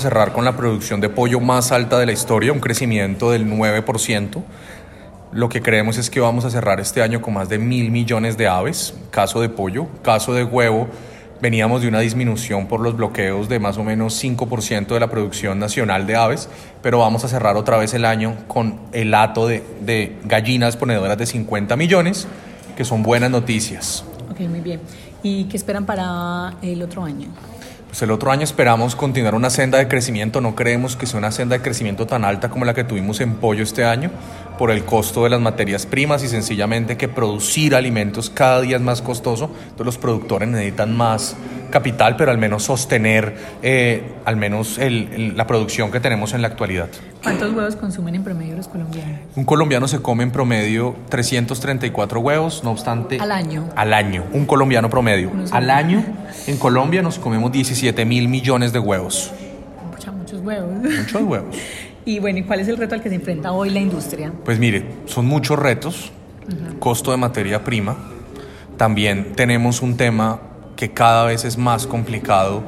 Cerrar con la producción de pollo más alta de la historia, un crecimiento del 9%. Lo que creemos es que vamos a cerrar este año con más de mil millones de aves, caso de pollo, caso de huevo. Veníamos de una disminución por los bloqueos de más o menos 5% de la producción nacional de aves, pero vamos a cerrar otra vez el año con el hato de, gallinas ponedoras de 50 millones, que son buenas noticias. Ok, muy bien. ¿Y qué esperan para el otro año? Pues el otro año esperamos continuar una senda de crecimiento. No creemos que sea una senda de crecimiento tan alta como la que tuvimos en pollo este año por el costo de las materias primas y sencillamente que producir alimentos cada día es más costoso. Entonces los productores necesitan más capital, pero al menos sostener eh, al menos el, el, la producción que tenemos en la actualidad. ¿Cuántos huevos consumen en promedio los colombianos? Un colombiano se come en promedio 334 huevos, no obstante... Al año. Al año, un colombiano promedio. No sé. Al año, en Colombia nos comemos 17 mil millones de huevos. Muchos huevos. Muchos huevos. y bueno, ¿y cuál es el reto al que se enfrenta hoy la industria? Pues mire, son muchos retos, costo de materia prima. También tenemos un tema que cada vez es más complicado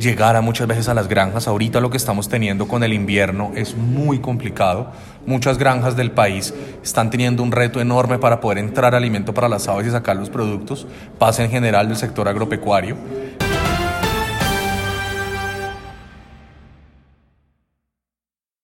llegar a muchas veces a las granjas. Ahorita lo que estamos teniendo con el invierno es muy complicado. Muchas granjas del país están teniendo un reto enorme para poder entrar alimento para las aves y sacar los productos. Pasa en general del sector agropecuario.